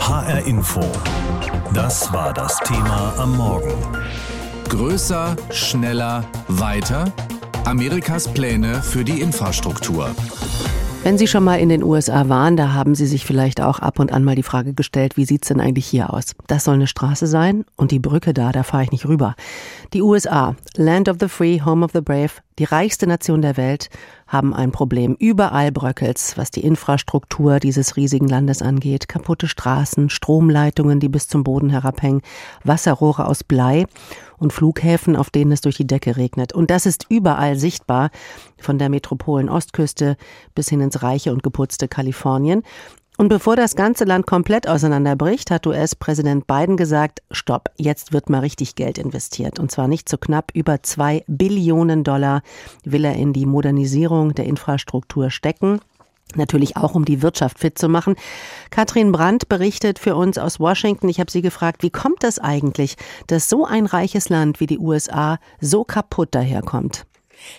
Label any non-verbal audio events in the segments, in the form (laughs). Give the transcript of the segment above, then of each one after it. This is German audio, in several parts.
HR Info. Das war das Thema am Morgen. Größer, schneller, weiter? Amerikas Pläne für die Infrastruktur. Wenn Sie schon mal in den USA waren, da haben Sie sich vielleicht auch ab und an mal die Frage gestellt, wie sieht's denn eigentlich hier aus? Das soll eine Straße sein und die Brücke da, da fahre ich nicht rüber. Die USA, Land of the Free, Home of the Brave, die reichste Nation der Welt, haben ein Problem. Überall bröckelt's, was die Infrastruktur dieses riesigen Landes angeht. Kaputte Straßen, Stromleitungen, die bis zum Boden herabhängen, Wasserrohre aus Blei und Flughäfen, auf denen es durch die Decke regnet. Und das ist überall sichtbar, von der Metropolen Ostküste bis hin ins reiche und geputzte Kalifornien. Und bevor das ganze Land komplett auseinanderbricht, hat US-Präsident Biden gesagt, stopp, jetzt wird mal richtig Geld investiert. Und zwar nicht zu so knapp, über zwei Billionen Dollar will er in die Modernisierung der Infrastruktur stecken. Natürlich auch, um die Wirtschaft fit zu machen. Katrin Brandt berichtet für uns aus Washington. Ich habe sie gefragt, wie kommt es eigentlich, dass so ein reiches Land wie die USA so kaputt daherkommt?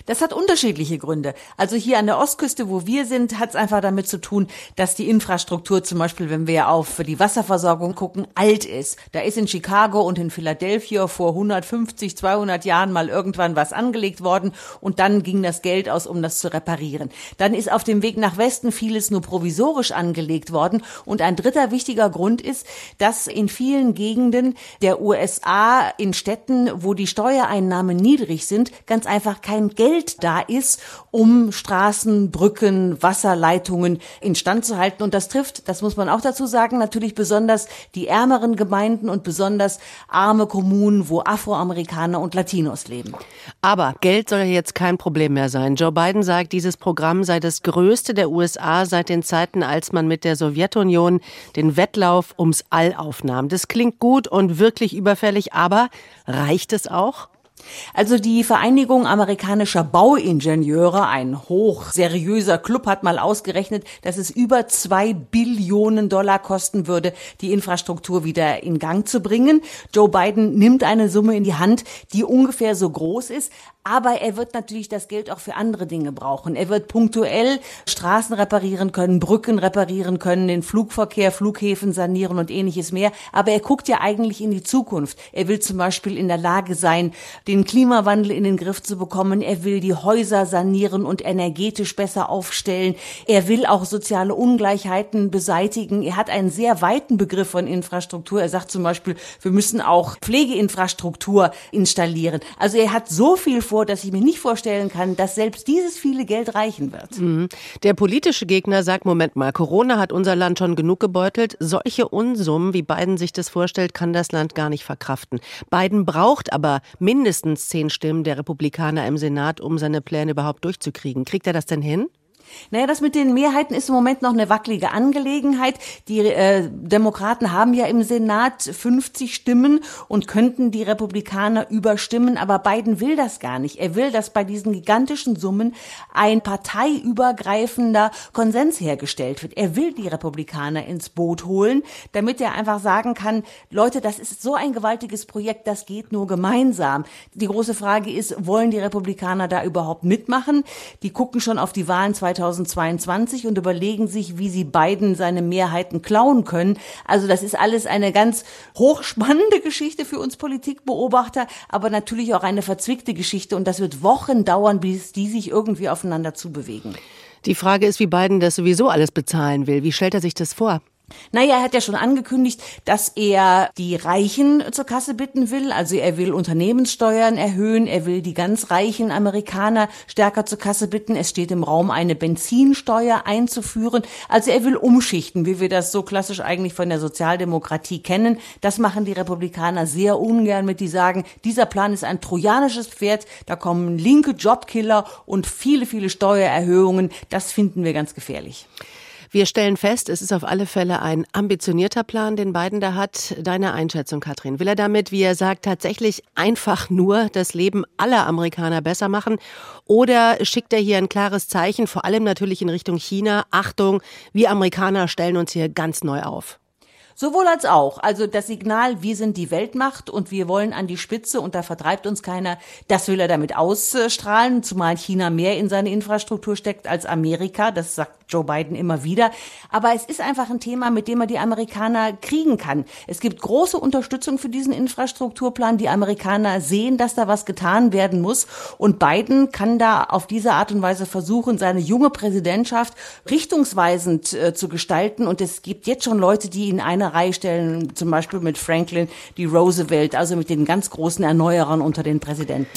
Das hat unterschiedliche Gründe. Also hier an der Ostküste, wo wir sind, hat es einfach damit zu tun, dass die Infrastruktur zum Beispiel, wenn wir auf die Wasserversorgung gucken, alt ist. Da ist in Chicago und in Philadelphia vor 150, 200 Jahren mal irgendwann was angelegt worden und dann ging das Geld aus, um das zu reparieren. Dann ist auf dem Weg nach Westen vieles nur provisorisch angelegt worden und ein dritter wichtiger Grund ist, dass in vielen Gegenden der USA in Städten, wo die Steuereinnahmen niedrig sind, ganz einfach kein Geld da ist, um Straßen, Brücken, Wasserleitungen instand zu halten. Und das trifft, das muss man auch dazu sagen, natürlich besonders die ärmeren Gemeinden und besonders arme Kommunen, wo Afroamerikaner und Latinos leben. Aber Geld soll jetzt kein Problem mehr sein. Joe Biden sagt, dieses Programm sei das größte der USA seit den Zeiten, als man mit der Sowjetunion den Wettlauf ums All aufnahm. Das klingt gut und wirklich überfällig, aber reicht es auch? Also die Vereinigung amerikanischer Bauingenieure, ein hochseriöser Club, hat mal ausgerechnet, dass es über zwei Billionen Dollar kosten würde, die Infrastruktur wieder in Gang zu bringen. Joe Biden nimmt eine Summe in die Hand, die ungefähr so groß ist, aber er wird natürlich das Geld auch für andere Dinge brauchen. Er wird punktuell Straßen reparieren können, Brücken reparieren können, den Flugverkehr, Flughäfen sanieren und ähnliches mehr. Aber er guckt ja eigentlich in die Zukunft. Er will zum Beispiel in der Lage sein, den Klimawandel in den Griff zu bekommen. Er will die Häuser sanieren und energetisch besser aufstellen. Er will auch soziale Ungleichheiten beseitigen. Er hat einen sehr weiten Begriff von Infrastruktur. Er sagt zum Beispiel, wir müssen auch Pflegeinfrastruktur installieren. Also er hat so viel vor, dass ich mir nicht vorstellen kann, dass selbst dieses viele Geld reichen wird. Mhm. Der politische Gegner sagt, Moment mal, Corona hat unser Land schon genug gebeutelt. Solche Unsummen, wie Biden sich das vorstellt, kann das Land gar nicht verkraften. Biden braucht aber mindestens zehn Stimmen der Republikaner im Senat, um seine Pläne überhaupt durchzukriegen. Kriegt er das denn hin? Naja, das mit den Mehrheiten ist im Moment noch eine wackelige Angelegenheit. Die äh, Demokraten haben ja im Senat 50 Stimmen und könnten die Republikaner überstimmen, aber Biden will das gar nicht. Er will, dass bei diesen gigantischen Summen ein parteiübergreifender Konsens hergestellt wird. Er will die Republikaner ins Boot holen, damit er einfach sagen kann, Leute, das ist so ein gewaltiges Projekt, das geht nur gemeinsam. Die große Frage ist, wollen die Republikaner da überhaupt mitmachen? Die gucken schon auf die Wahlen 2020 2022 und überlegen sich, wie sie Biden seine Mehrheiten klauen können. Also das ist alles eine ganz hochspannende (laughs) Geschichte für uns Politikbeobachter, aber natürlich auch eine verzwickte Geschichte und das wird Wochen dauern, bis die sich irgendwie aufeinander zubewegen. Die Frage ist, wie Biden das sowieso alles bezahlen will. Wie stellt er sich das vor? Naja, er hat ja schon angekündigt, dass er die Reichen zur Kasse bitten will. Also er will Unternehmenssteuern erhöhen, er will die ganz reichen Amerikaner stärker zur Kasse bitten. Es steht im Raum, eine Benzinsteuer einzuführen. Also er will umschichten, wie wir das so klassisch eigentlich von der Sozialdemokratie kennen. Das machen die Republikaner sehr ungern mit, die sagen, dieser Plan ist ein trojanisches Pferd, da kommen linke Jobkiller und viele, viele Steuererhöhungen. Das finden wir ganz gefährlich. Wir stellen fest, es ist auf alle Fälle ein ambitionierter Plan, den Biden da hat. Deine Einschätzung, Katrin. Will er damit, wie er sagt, tatsächlich einfach nur das Leben aller Amerikaner besser machen? Oder schickt er hier ein klares Zeichen, vor allem natürlich in Richtung China? Achtung, wir Amerikaner stellen uns hier ganz neu auf. Sowohl als auch. Also das Signal, wir sind die Weltmacht und wir wollen an die Spitze und da vertreibt uns keiner, das will er damit ausstrahlen, zumal China mehr in seine Infrastruktur steckt als Amerika. Das sagt Joe Biden immer wieder. Aber es ist einfach ein Thema, mit dem man die Amerikaner kriegen kann. Es gibt große Unterstützung für diesen Infrastrukturplan. Die Amerikaner sehen, dass da was getan werden muss. Und Biden kann da auf diese Art und Weise versuchen, seine junge Präsidentschaft richtungsweisend äh, zu gestalten. Und es gibt jetzt schon Leute, die in eine Reihe stellen, zum Beispiel mit Franklin die Roosevelt, also mit den ganz großen Erneuerern unter den Präsidenten.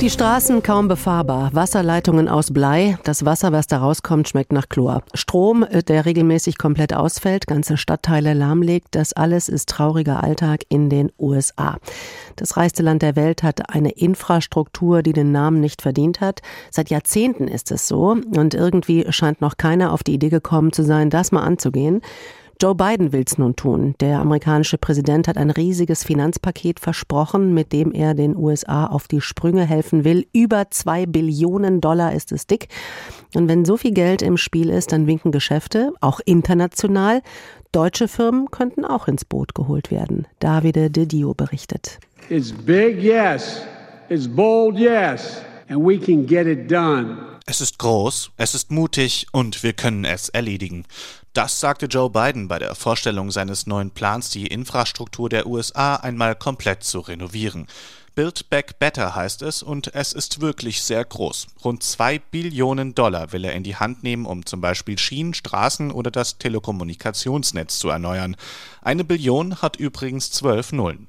Die Straßen kaum befahrbar, Wasserleitungen aus Blei, das Wasser, was da rauskommt, schmeckt nach Chlor. Strom, äh, der regelmäßig komplett ausfällt, ganze Stadtteile lahmlegt, das alles ist trauriger Alltag in den USA. Das reichste Land der Welt hat eine Infrastruktur, die den Namen nicht verdient hat. Seit Jahrzehnten ist es so und irgendwie scheint noch keiner auf die Idee gekommen zu sein, das mal anzugehen. Joe Biden will es nun tun. Der amerikanische Präsident hat ein riesiges Finanzpaket versprochen, mit dem er den USA auf die Sprünge helfen will. Über zwei Billionen Dollar ist es dick. Und wenn so viel Geld im Spiel ist, dann winken Geschäfte, auch international. Deutsche Firmen könnten auch ins Boot geholt werden. Davide De Dio berichtet. It's big, yes. It's bold, yes. And we can get it done. Es ist groß, es ist mutig und wir können es erledigen. Das sagte Joe Biden bei der Vorstellung seines neuen Plans, die Infrastruktur der USA einmal komplett zu renovieren. Build Back Better heißt es und es ist wirklich sehr groß. Rund zwei Billionen Dollar will er in die Hand nehmen, um zum Beispiel Schienen, Straßen oder das Telekommunikationsnetz zu erneuern. Eine Billion hat übrigens zwölf Nullen.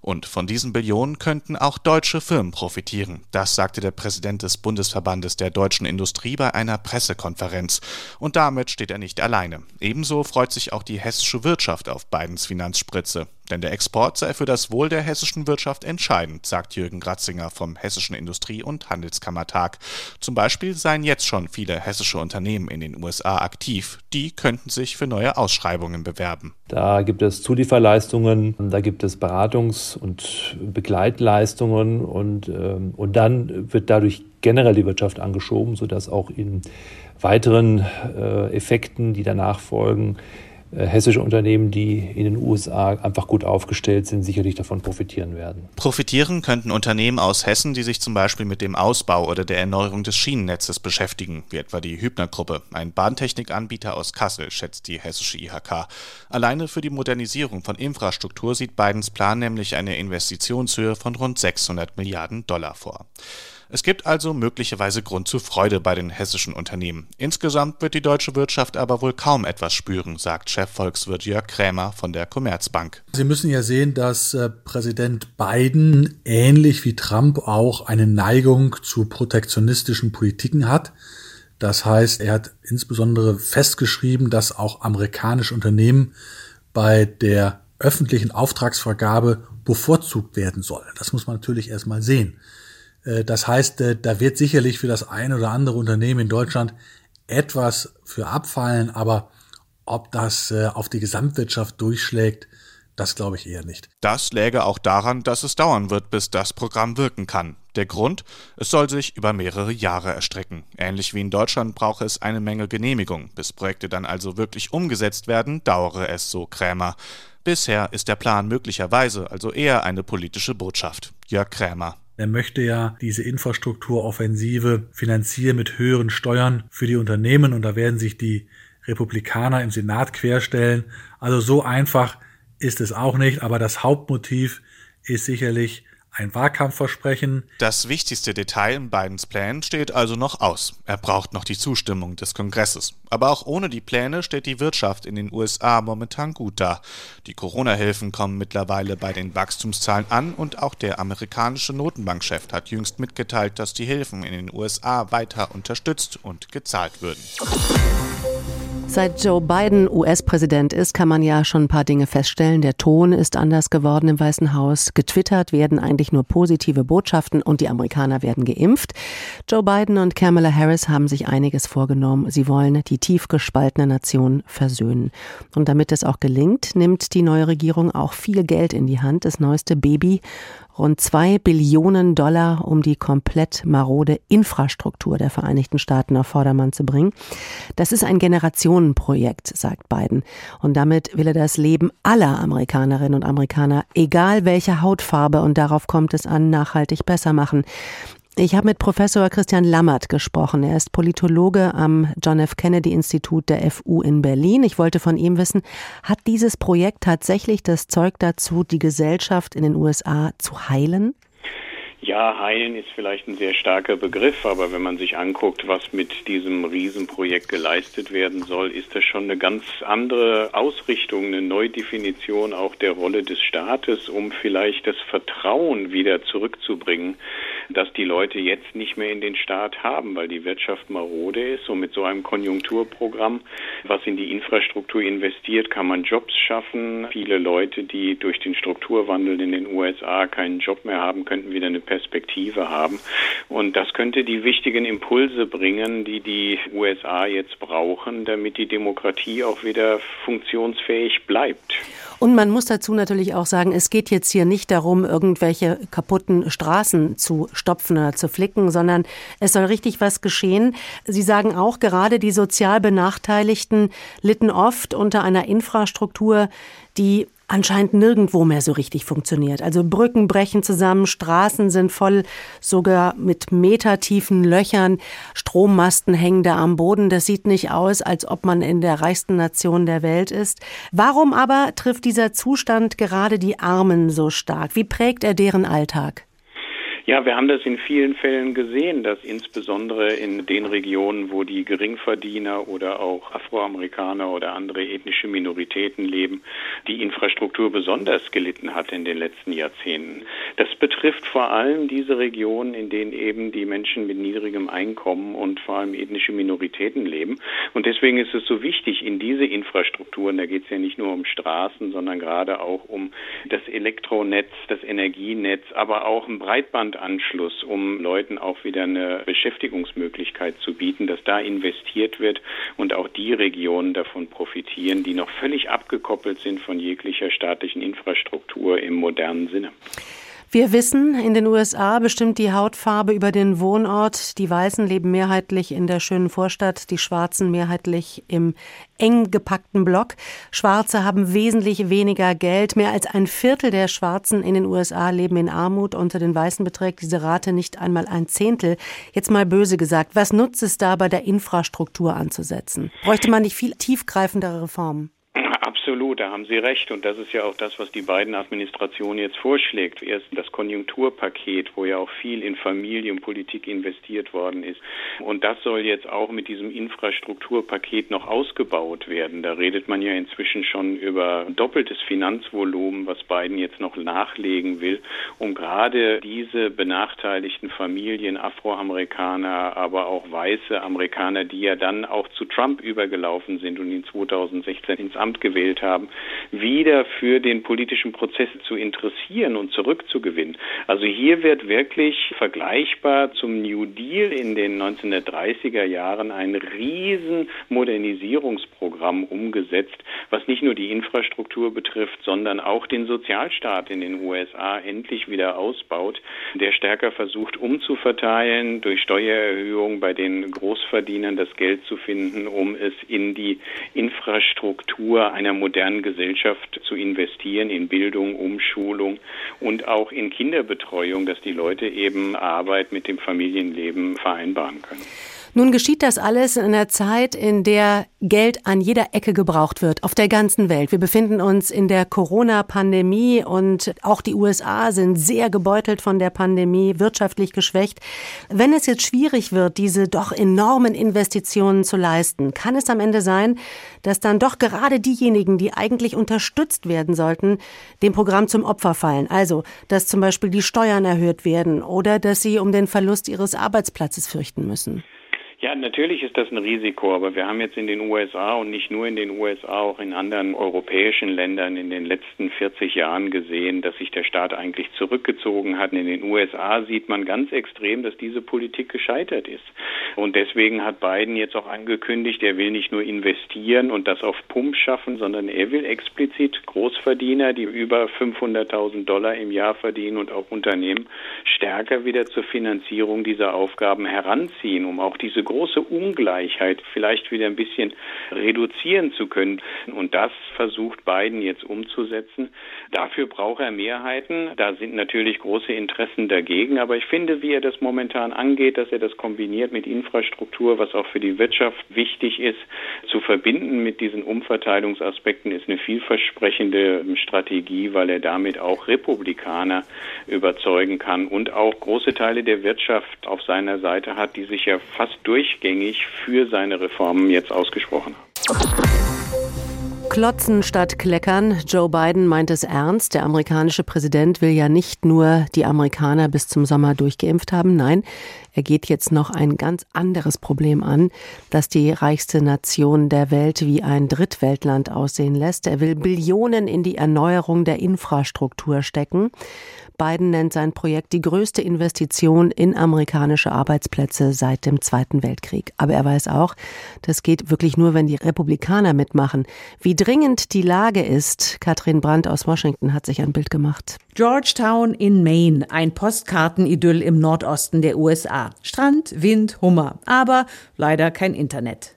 Und von diesen Billionen könnten auch deutsche Firmen profitieren. Das sagte der Präsident des Bundesverbandes der deutschen Industrie bei einer Pressekonferenz. Und damit steht er nicht alleine. Ebenso freut sich auch die hessische Wirtschaft auf Bidens Finanzspritze. Denn der Export sei für das Wohl der hessischen Wirtschaft entscheidend, sagt Jürgen Gratzinger vom Hessischen Industrie- und Handelskammertag. Zum Beispiel seien jetzt schon viele hessische Unternehmen in den USA aktiv. Die könnten sich für neue Ausschreibungen bewerben. Da gibt es Zulieferleistungen, da gibt es Beratungs- und Begleitleistungen und, ähm, und dann wird dadurch generell die Wirtschaft angeschoben, sodass auch in weiteren äh, Effekten, die danach folgen, hessische Unternehmen, die in den USA einfach gut aufgestellt sind, sicherlich davon profitieren werden. Profitieren könnten Unternehmen aus Hessen, die sich zum Beispiel mit dem Ausbau oder der Erneuerung des Schienennetzes beschäftigen, wie etwa die Hübner-Gruppe, ein Bahntechnikanbieter aus Kassel, schätzt die hessische IHK. Alleine für die Modernisierung von Infrastruktur sieht Bidens Plan nämlich eine Investitionshöhe von rund 600 Milliarden Dollar vor. Es gibt also möglicherweise Grund zur Freude bei den hessischen Unternehmen. Insgesamt wird die deutsche Wirtschaft aber wohl kaum etwas spüren, sagt Chefvolkswirt Jörg Krämer von der Commerzbank. Sie müssen ja sehen, dass äh, Präsident Biden ähnlich wie Trump auch eine Neigung zu protektionistischen Politiken hat. Das heißt, er hat insbesondere festgeschrieben, dass auch amerikanische Unternehmen bei der öffentlichen Auftragsvergabe bevorzugt werden sollen. Das muss man natürlich erstmal sehen. Äh, das heißt, äh, da wird sicherlich für das eine oder andere Unternehmen in Deutschland etwas für abfallen, aber ob das äh, auf die Gesamtwirtschaft durchschlägt, das glaube ich eher nicht. Das läge auch daran, dass es dauern wird, bis das Programm wirken kann. Der Grund? Es soll sich über mehrere Jahre erstrecken. Ähnlich wie in Deutschland brauche es eine Menge Genehmigung. Bis Projekte dann also wirklich umgesetzt werden, dauere es, so Krämer. Bisher ist der Plan möglicherweise also eher eine politische Botschaft. Jörg Krämer. Er möchte ja diese Infrastrukturoffensive finanzieren mit höheren Steuern für die Unternehmen und da werden sich die Republikaner im Senat querstellen. Also so einfach ist es auch nicht, aber das Hauptmotiv ist sicherlich ein Wahlkampfversprechen. Das wichtigste Detail in Bidens Plänen steht also noch aus. Er braucht noch die Zustimmung des Kongresses. Aber auch ohne die Pläne steht die Wirtschaft in den USA momentan gut da. Die Corona-Hilfen kommen mittlerweile bei den Wachstumszahlen an und auch der amerikanische Notenbankchef hat jüngst mitgeteilt, dass die Hilfen in den USA weiter unterstützt und gezahlt würden. Seit Joe Biden US-Präsident ist, kann man ja schon ein paar Dinge feststellen. Der Ton ist anders geworden im Weißen Haus. Getwittert werden eigentlich nur positive Botschaften und die Amerikaner werden geimpft. Joe Biden und Kamala Harris haben sich einiges vorgenommen. Sie wollen die tief gespaltene Nation versöhnen. Und damit es auch gelingt, nimmt die neue Regierung auch viel Geld in die Hand. Das neueste Baby rund zwei Billionen Dollar, um die komplett marode Infrastruktur der Vereinigten Staaten auf Vordermann zu bringen. Das ist ein Generationenprojekt, sagt Biden. Und damit will er das Leben aller Amerikanerinnen und Amerikaner, egal welche Hautfarbe, und darauf kommt es an, nachhaltig besser machen. Ich habe mit Professor Christian Lammert gesprochen. Er ist Politologe am John F. Kennedy Institut der FU in Berlin. Ich wollte von ihm wissen, hat dieses Projekt tatsächlich das Zeug dazu, die Gesellschaft in den USA zu heilen? Ja, heilen ist vielleicht ein sehr starker Begriff, aber wenn man sich anguckt, was mit diesem Riesenprojekt geleistet werden soll, ist das schon eine ganz andere Ausrichtung, eine Neudefinition auch der Rolle des Staates, um vielleicht das Vertrauen wieder zurückzubringen, dass die Leute jetzt nicht mehr in den Staat haben, weil die Wirtschaft marode ist. Und mit so einem Konjunkturprogramm, was in die Infrastruktur investiert, kann man Jobs schaffen. Viele Leute, die durch den Strukturwandel in den USA keinen Job mehr haben, könnten wieder eine Perspektive haben. Und das könnte die wichtigen Impulse bringen, die die USA jetzt brauchen, damit die Demokratie auch wieder funktionsfähig bleibt. Und man muss dazu natürlich auch sagen, es geht jetzt hier nicht darum, irgendwelche kaputten Straßen zu stopfen oder zu flicken, sondern es soll richtig was geschehen. Sie sagen auch, gerade die sozial Benachteiligten litten oft unter einer Infrastruktur, die anscheinend nirgendwo mehr so richtig funktioniert. Also Brücken brechen zusammen, Straßen sind voll, sogar mit metertiefen Löchern, Strommasten hängen da am Boden. Das sieht nicht aus, als ob man in der reichsten Nation der Welt ist. Warum aber trifft dieser Zustand gerade die Armen so stark? Wie prägt er deren Alltag? Ja, wir haben das in vielen Fällen gesehen, dass insbesondere in den Regionen, wo die Geringverdiener oder auch Afroamerikaner oder andere ethnische Minoritäten leben, die Infrastruktur besonders gelitten hat in den letzten Jahrzehnten. Das betrifft vor allem diese Regionen, in denen eben die Menschen mit niedrigem Einkommen und vor allem ethnische Minoritäten leben. Und deswegen ist es so wichtig, in diese Infrastrukturen, da geht es ja nicht nur um Straßen, sondern gerade auch um das Elektronetz, das Energienetz, aber auch ein Breitband Breitbandanschluss, um Leuten auch wieder eine Beschäftigungsmöglichkeit zu bieten, dass da investiert wird und auch die Regionen davon profitieren, die noch völlig abgekoppelt sind von jeglicher staatlichen Infrastruktur im modernen Sinne. Wir wissen, in den USA bestimmt die Hautfarbe über den Wohnort. Die Weißen leben mehrheitlich in der schönen Vorstadt, die Schwarzen mehrheitlich im eng gepackten Block. Schwarze haben wesentlich weniger Geld. Mehr als ein Viertel der Schwarzen in den USA leben in Armut. Unter den Weißen beträgt diese Rate nicht einmal ein Zehntel. Jetzt mal böse gesagt, was nutzt es da bei der Infrastruktur anzusetzen? Bräuchte man nicht viel tiefgreifendere Reformen? Absolut, da haben Sie recht. Und das ist ja auch das, was die beiden Administrationen jetzt vorschlägt. Erst das Konjunkturpaket, wo ja auch viel in Familienpolitik investiert worden ist. Und das soll jetzt auch mit diesem Infrastrukturpaket noch ausgebaut werden. Da redet man ja inzwischen schon über doppeltes Finanzvolumen, was Biden jetzt noch nachlegen will, um gerade diese benachteiligten Familien, Afroamerikaner, aber auch weiße Amerikaner, die ja dann auch zu Trump übergelaufen sind und ihn 2016 ins Amt gewählt haben, wieder für den politischen Prozess zu interessieren und zurückzugewinnen. Also hier wird wirklich vergleichbar zum New Deal in den 1930er Jahren ein riesen Modernisierungsprogramm umgesetzt, was nicht nur die Infrastruktur betrifft, sondern auch den Sozialstaat in den USA endlich wieder ausbaut, der stärker versucht umzuverteilen, durch Steuererhöhungen bei den Großverdienern das Geld zu finden, um es in die Infrastruktur einer modernen Gesellschaft zu investieren, in Bildung, Umschulung und auch in Kinderbetreuung, dass die Leute eben Arbeit mit dem Familienleben vereinbaren können. Nun geschieht das alles in einer Zeit, in der Geld an jeder Ecke gebraucht wird, auf der ganzen Welt. Wir befinden uns in der Corona-Pandemie und auch die USA sind sehr gebeutelt von der Pandemie, wirtschaftlich geschwächt. Wenn es jetzt schwierig wird, diese doch enormen Investitionen zu leisten, kann es am Ende sein, dass dann doch gerade diejenigen, die eigentlich unterstützt werden sollten, dem Programm zum Opfer fallen. Also, dass zum Beispiel die Steuern erhöht werden oder dass sie um den Verlust ihres Arbeitsplatzes fürchten müssen. Ja, natürlich ist das ein Risiko, aber wir haben jetzt in den USA und nicht nur in den USA, auch in anderen europäischen Ländern in den letzten 40 Jahren gesehen, dass sich der Staat eigentlich zurückgezogen hat. In den USA sieht man ganz extrem, dass diese Politik gescheitert ist. Und deswegen hat Biden jetzt auch angekündigt, er will nicht nur investieren und das auf Pump schaffen, sondern er will explizit Großverdiener, die über 500.000 Dollar im Jahr verdienen und auch Unternehmen stärker wieder zur Finanzierung dieser Aufgaben heranziehen, um auch diese große Ungleichheit vielleicht wieder ein bisschen reduzieren zu können. Und das versucht Biden jetzt umzusetzen. Dafür braucht er Mehrheiten. Da sind natürlich große Interessen dagegen. Aber ich finde, wie er das momentan angeht, dass er das kombiniert mit Infrastruktur, was auch für die Wirtschaft wichtig ist, zu verbinden mit diesen Umverteilungsaspekten, ist eine vielversprechende Strategie, weil er damit auch Republikaner überzeugen kann und auch große Teile der Wirtschaft auf seiner Seite hat, die sich ja fast durchgängig für seine Reformen jetzt ausgesprochen haben. Klotzen statt Kleckern. Joe Biden meint es ernst. Der amerikanische Präsident will ja nicht nur die Amerikaner bis zum Sommer durchgeimpft haben. Nein, er geht jetzt noch ein ganz anderes Problem an, das die reichste Nation der Welt wie ein Drittweltland aussehen lässt. Er will Billionen in die Erneuerung der Infrastruktur stecken. Biden nennt sein Projekt die größte Investition in amerikanische Arbeitsplätze seit dem Zweiten Weltkrieg. Aber er weiß auch, das geht wirklich nur, wenn die Republikaner mitmachen. Wie dringend die Lage ist, Katrin Brandt aus Washington hat sich ein Bild gemacht. Georgetown in Maine, ein Postkartenidyll im Nordosten der USA. Strand, Wind, Hummer, aber leider kein Internet.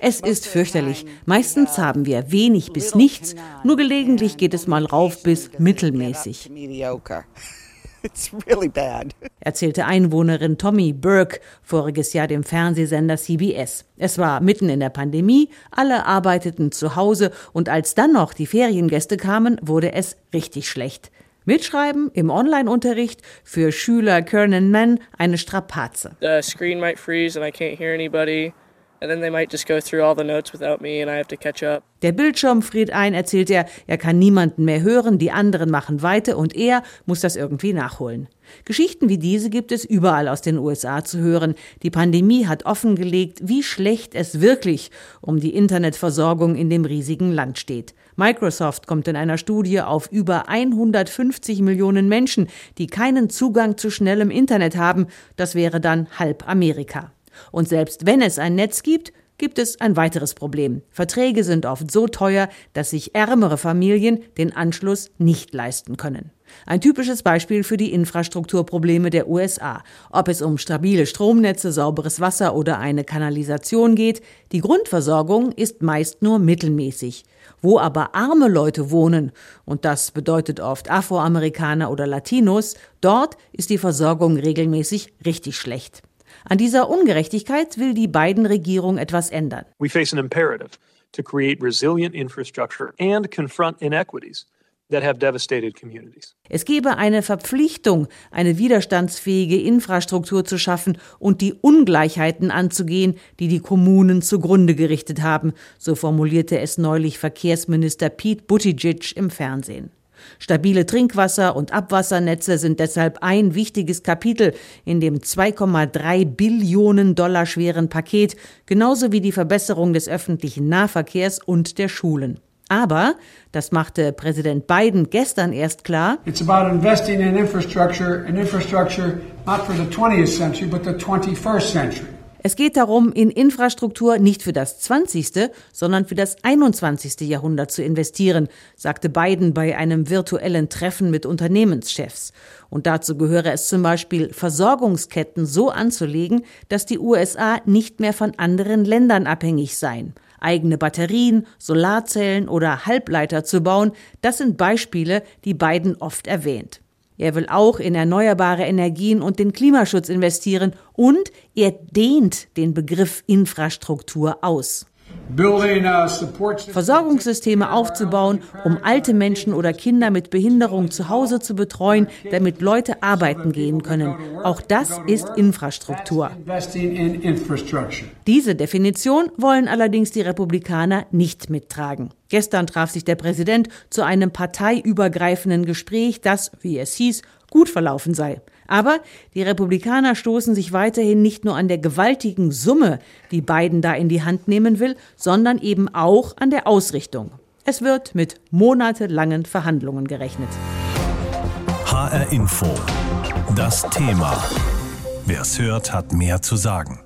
Es ist fürchterlich. Meistens haben wir wenig bis nichts, nur gelegentlich geht es mal rauf bis mittelmäßig. (laughs) (laughs) Erzählte Einwohnerin Tommy Burke voriges Jahr dem Fernsehsender CBS. Es war mitten in der Pandemie, alle arbeiteten zu Hause und als dann noch die Feriengäste kamen, wurde es richtig schlecht. Mitschreiben im Online-Unterricht für Schüler Kernan Mann eine Strapaze. The screen might freeze and I can't hear anybody. Der Bildschirm friert ein, erzählt er, er kann niemanden mehr hören, die anderen machen weiter und er muss das irgendwie nachholen. Geschichten wie diese gibt es überall aus den USA zu hören. Die Pandemie hat offengelegt, wie schlecht es wirklich um die Internetversorgung in dem riesigen Land steht. Microsoft kommt in einer Studie auf über 150 Millionen Menschen, die keinen Zugang zu schnellem Internet haben. Das wäre dann halb Amerika. Und selbst wenn es ein Netz gibt, gibt es ein weiteres Problem. Verträge sind oft so teuer, dass sich ärmere Familien den Anschluss nicht leisten können. Ein typisches Beispiel für die Infrastrukturprobleme der USA. Ob es um stabile Stromnetze, sauberes Wasser oder eine Kanalisation geht, die Grundversorgung ist meist nur mittelmäßig. Wo aber arme Leute wohnen, und das bedeutet oft Afroamerikaner oder Latinos, dort ist die Versorgung regelmäßig richtig schlecht. An dieser Ungerechtigkeit will die beiden Regierung etwas ändern. We face an imperative to create resilient infrastructure and confront inequities. Es gebe eine Verpflichtung, eine widerstandsfähige Infrastruktur zu schaffen und die Ungleichheiten anzugehen, die die Kommunen zugrunde gerichtet haben, so formulierte es neulich Verkehrsminister Pete Buttigieg im Fernsehen. Stabile Trinkwasser- und Abwassernetze sind deshalb ein wichtiges Kapitel in dem 2,3 Billionen Dollar schweren Paket, genauso wie die Verbesserung des öffentlichen Nahverkehrs und der Schulen. Aber, das machte Präsident Biden gestern erst klar, in infrastructure, and infrastructure not for the 20th century, but the 21st century. Es geht darum, in Infrastruktur nicht für das 20., sondern für das 21. Jahrhundert zu investieren, sagte Biden bei einem virtuellen Treffen mit Unternehmenschefs. Und dazu gehöre es zum Beispiel, Versorgungsketten so anzulegen, dass die USA nicht mehr von anderen Ländern abhängig seien. Eigene Batterien, Solarzellen oder Halbleiter zu bauen, das sind Beispiele, die Biden oft erwähnt. Er will auch in erneuerbare Energien und den Klimaschutz investieren und er dehnt den Begriff Infrastruktur aus. Versorgungssysteme aufzubauen, um alte Menschen oder Kinder mit Behinderung zu Hause zu betreuen, damit Leute arbeiten gehen können. Auch das ist Infrastruktur. Diese Definition wollen allerdings die Republikaner nicht mittragen. Gestern traf sich der Präsident zu einem parteiübergreifenden Gespräch, das, wie es hieß, gut verlaufen sei. Aber die Republikaner stoßen sich weiterhin nicht nur an der gewaltigen Summe, die Biden da in die Hand nehmen will, sondern eben auch an der Ausrichtung. Es wird mit monatelangen Verhandlungen gerechnet. HR Info. Das Thema. Wer es hört, hat mehr zu sagen.